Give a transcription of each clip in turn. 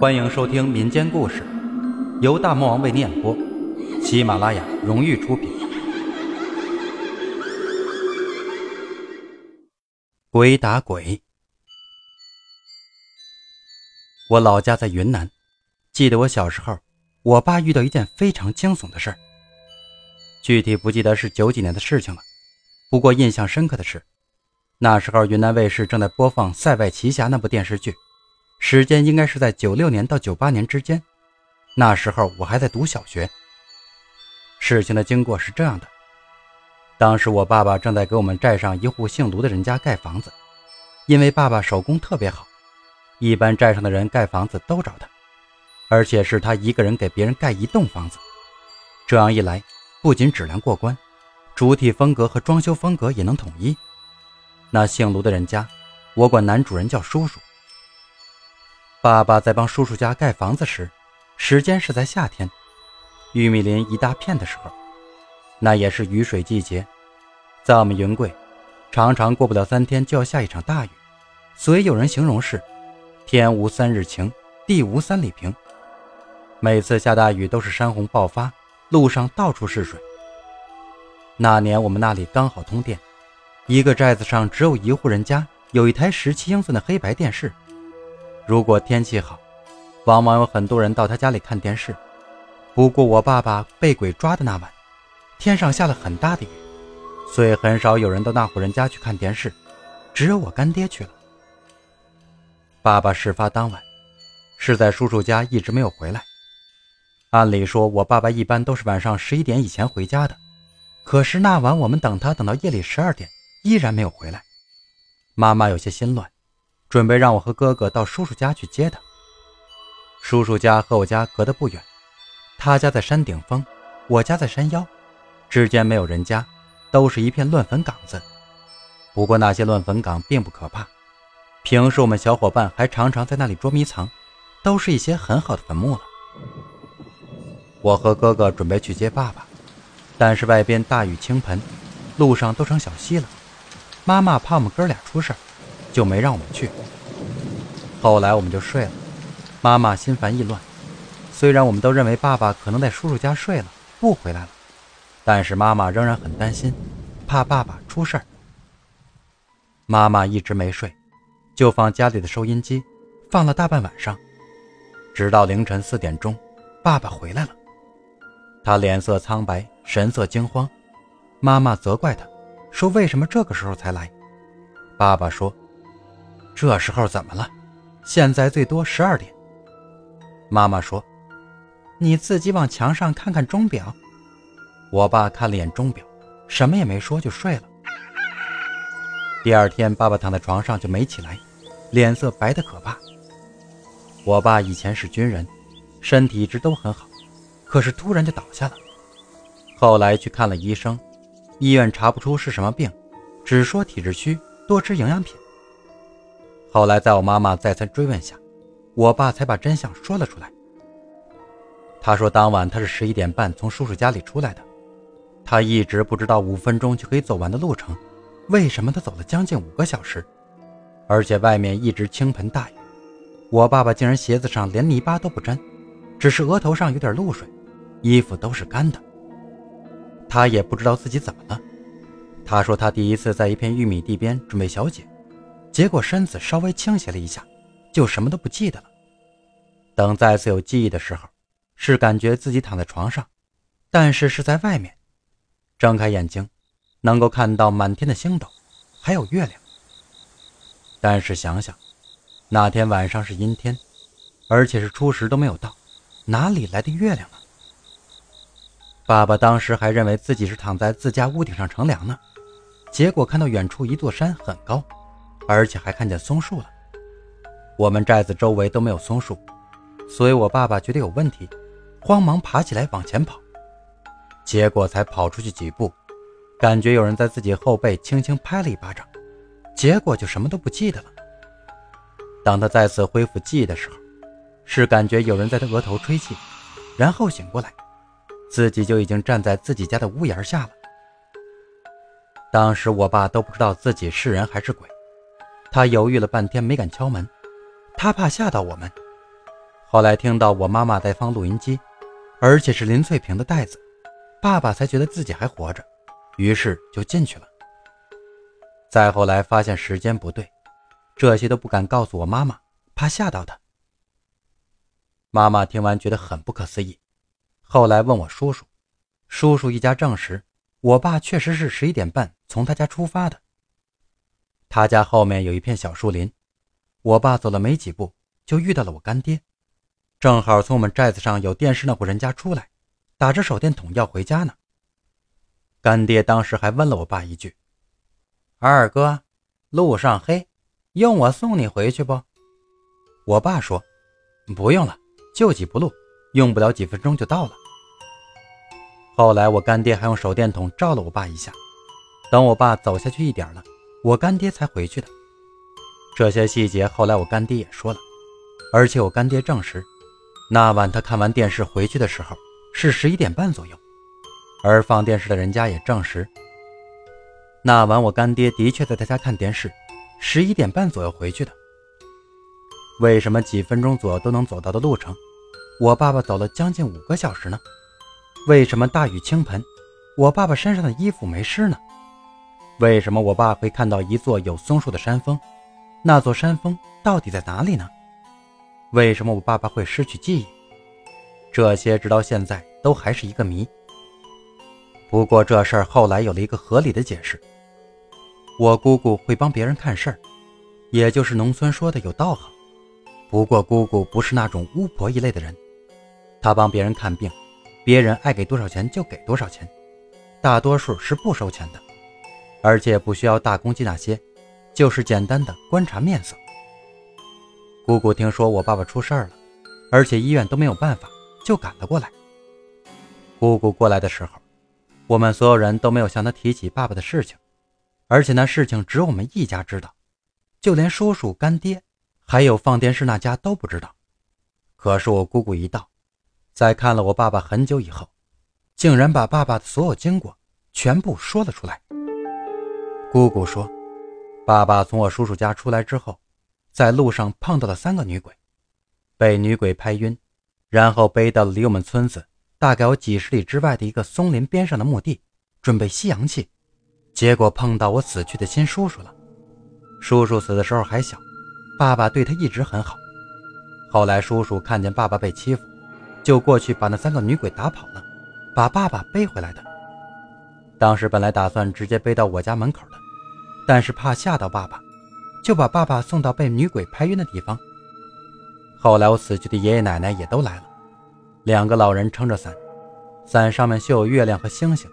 欢迎收听民间故事，由大魔王为你演播，喜马拉雅荣誉出品。鬼打鬼，我老家在云南，记得我小时候，我爸遇到一件非常惊悚的事儿。具体不记得是九几年的事情了，不过印象深刻的是，那时候云南卫视正在播放《塞外奇侠》那部电视剧。时间应该是在九六年到九八年之间，那时候我还在读小学。事情的经过是这样的：当时我爸爸正在给我们寨上一户姓卢的人家盖房子，因为爸爸手工特别好，一般寨上的人盖房子都找他，而且是他一个人给别人盖一栋房子。这样一来，不仅质量过关，主体风格和装修风格也能统一。那姓卢的人家，我管男主人叫叔叔。爸爸在帮叔叔家盖房子时，时间是在夏天，玉米林一大片的时候，那也是雨水季节。在我们云贵，常常过不了三天就要下一场大雨，所以有人形容是“天无三日晴，地无三里平”。每次下大雨都是山洪爆发，路上到处是水。那年我们那里刚好通电，一个寨子上只有一户人家有一台十七英寸的黑白电视。如果天气好，往往有很多人到他家里看电视。不过我爸爸被鬼抓的那晚，天上下了很大的雨，所以很少有人到那户人家去看电视，只有我干爹去了。爸爸事发当晚是在叔叔家一直没有回来。按理说，我爸爸一般都是晚上十一点以前回家的，可是那晚我们等他等到夜里十二点，依然没有回来。妈妈有些心乱。准备让我和哥哥到叔叔家去接他。叔叔家和我家隔得不远，他家在山顶峰，我家在山腰，之间没有人家，都是一片乱坟岗子。不过那些乱坟岗并不可怕，平时我们小伙伴还常常在那里捉迷藏，都是一些很好的坟墓了。我和哥哥准备去接爸爸，但是外边大雨倾盆，路上都成小溪了。妈妈怕我们哥俩出事。就没让我们去。后来我们就睡了，妈妈心烦意乱。虽然我们都认为爸爸可能在叔叔家睡了，不回来了，但是妈妈仍然很担心，怕爸爸出事儿。妈妈一直没睡，就放家里的收音机，放了大半晚上，直到凌晨四点钟，爸爸回来了。他脸色苍白，神色惊慌。妈妈责怪他，说为什么这个时候才来？爸爸说。这时候怎么了？现在最多十二点。妈妈说：“你自己往墙上看看钟表。”我爸看了眼钟表，什么也没说就睡了。第二天，爸爸躺在床上就没起来，脸色白得可怕。我爸以前是军人，身体一直都很好，可是突然就倒下了。后来去看了医生，医院查不出是什么病，只说体质虚，多吃营养品。后来，在我妈妈再三追问下，我爸才把真相说了出来。他说，当晚他是十一点半从叔叔家里出来的，他一直不知道五分钟就可以走完的路程，为什么他走了将近五个小时，而且外面一直倾盆大雨，我爸爸竟然鞋子上连泥巴都不沾，只是额头上有点露水，衣服都是干的。他也不知道自己怎么了。他说，他第一次在一片玉米地边准备小解。结果身子稍微倾斜了一下，就什么都不记得了。等再次有记忆的时候，是感觉自己躺在床上，但是是在外面。睁开眼睛，能够看到满天的星斗，还有月亮。但是想想，那天晚上是阴天，而且是初十都没有到，哪里来的月亮呢？爸爸当时还认为自己是躺在自家屋顶上乘凉呢，结果看到远处一座山很高。而且还看见松树了。我们寨子周围都没有松树，所以我爸爸觉得有问题，慌忙爬起来往前跑。结果才跑出去几步，感觉有人在自己后背轻轻拍了一巴掌，结果就什么都不记得了。当他再次恢复记忆的时候，是感觉有人在他额头吹气，然后醒过来，自己就已经站在自己家的屋檐下了。当时我爸都不知道自己是人还是鬼。他犹豫了半天，没敢敲门，他怕吓到我们。后来听到我妈妈在放录音机，而且是林翠萍的袋子，爸爸才觉得自己还活着，于是就进去了。再后来发现时间不对，这些都不敢告诉我妈妈，怕吓到她。妈妈听完觉得很不可思议，后来问我叔叔，叔叔一家证实，我爸确实是十一点半从他家出发的。他家后面有一片小树林，我爸走了没几步就遇到了我干爹，正好从我们寨子上有电视那户人家出来，打着手电筒要回家呢。干爹当时还问了我爸一句：“二哥，路上黑，用我送你回去不？”我爸说：“不用了。”就几步路，用不了几分钟就到了。后来我干爹还用手电筒照了我爸一下，等我爸走下去一点了，我干爹才回去的。这些细节后来我干爹也说了，而且我干爹证实，那晚他看完电视回去的时候是十一点半左右，而放电视的人家也证实，那晚我干爹的确在他家看电视，十一点半左右回去的。为什么几分钟左右都能走到的路程，我爸爸走了将近五个小时呢？为什么大雨倾盆，我爸爸身上的衣服没湿呢？为什么我爸会看到一座有松树的山峰？那座山峰到底在哪里呢？为什么我爸爸会失去记忆？这些直到现在都还是一个谜。不过这事儿后来有了一个合理的解释：我姑姑会帮别人看事儿，也就是农村说的有道行。不过姑姑不是那种巫婆一类的人，她帮别人看病，别人爱给多少钱就给多少钱，大多数是不收钱的，而且不需要大公鸡那些，就是简单的观察面色。姑姑听说我爸爸出事儿了，而且医院都没有办法，就赶了过来。姑姑过来的时候，我们所有人都没有向她提起爸爸的事情，而且那事情只有我们一家知道，就连叔叔干爹。还有放电视那家都不知道，可是我姑姑一到，在看了我爸爸很久以后，竟然把爸爸的所有经过全部说了出来。姑姑说，爸爸从我叔叔家出来之后，在路上碰到了三个女鬼，被女鬼拍晕，然后背到了离我们村子大概有几十里之外的一个松林边上的墓地，准备吸阳气，结果碰到我死去的亲叔叔了。叔叔死的时候还小。爸爸对他一直很好，后来叔叔看见爸爸被欺负，就过去把那三个女鬼打跑了，把爸爸背回来的。当时本来打算直接背到我家门口，但是怕吓到爸爸，就把爸爸送到被女鬼拍晕的地方。后来我死去的爷爷奶奶也都来了，两个老人撑着伞，伞上面绣有月亮和星星。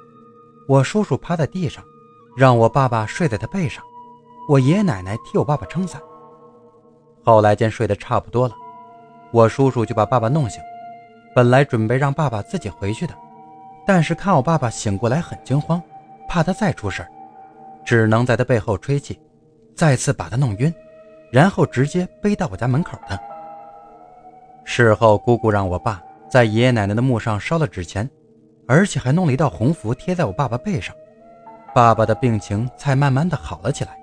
我叔叔趴在地上，让我爸爸睡在他背上，我爷爷奶奶替我爸爸撑伞。后来见睡得差不多了，我叔叔就把爸爸弄醒。本来准备让爸爸自己回去的，但是看我爸爸醒过来很惊慌，怕他再出事只能在他背后吹气，再次把他弄晕，然后直接背到我家门口的。事后姑姑让我爸在爷爷奶奶的墓上烧了纸钱，而且还弄了一道红符贴在我爸爸背上，爸爸的病情才慢慢的好了起来。